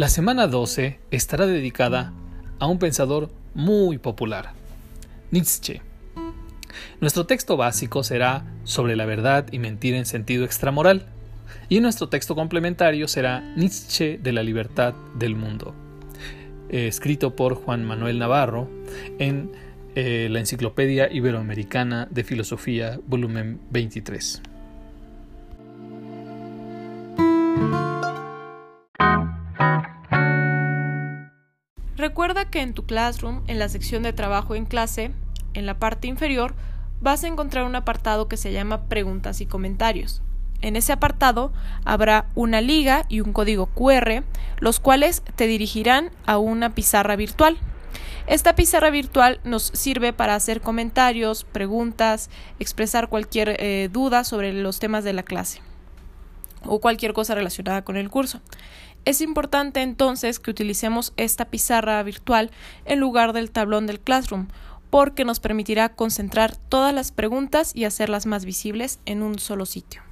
La semana 12 estará dedicada a un pensador muy popular, Nietzsche. Nuestro texto básico será sobre la verdad y mentira en sentido extramoral, y nuestro texto complementario será Nietzsche de la libertad del mundo, eh, escrito por Juan Manuel Navarro en eh, la Enciclopedia Iberoamericana de Filosofía, volumen 23. Recuerda que en tu Classroom, en la sección de trabajo en clase, en la parte inferior, vas a encontrar un apartado que se llama Preguntas y comentarios. En ese apartado habrá una liga y un código QR, los cuales te dirigirán a una pizarra virtual. Esta pizarra virtual nos sirve para hacer comentarios, preguntas, expresar cualquier eh, duda sobre los temas de la clase o cualquier cosa relacionada con el curso. Es importante entonces que utilicemos esta pizarra virtual en lugar del tablón del Classroom, porque nos permitirá concentrar todas las preguntas y hacerlas más visibles en un solo sitio.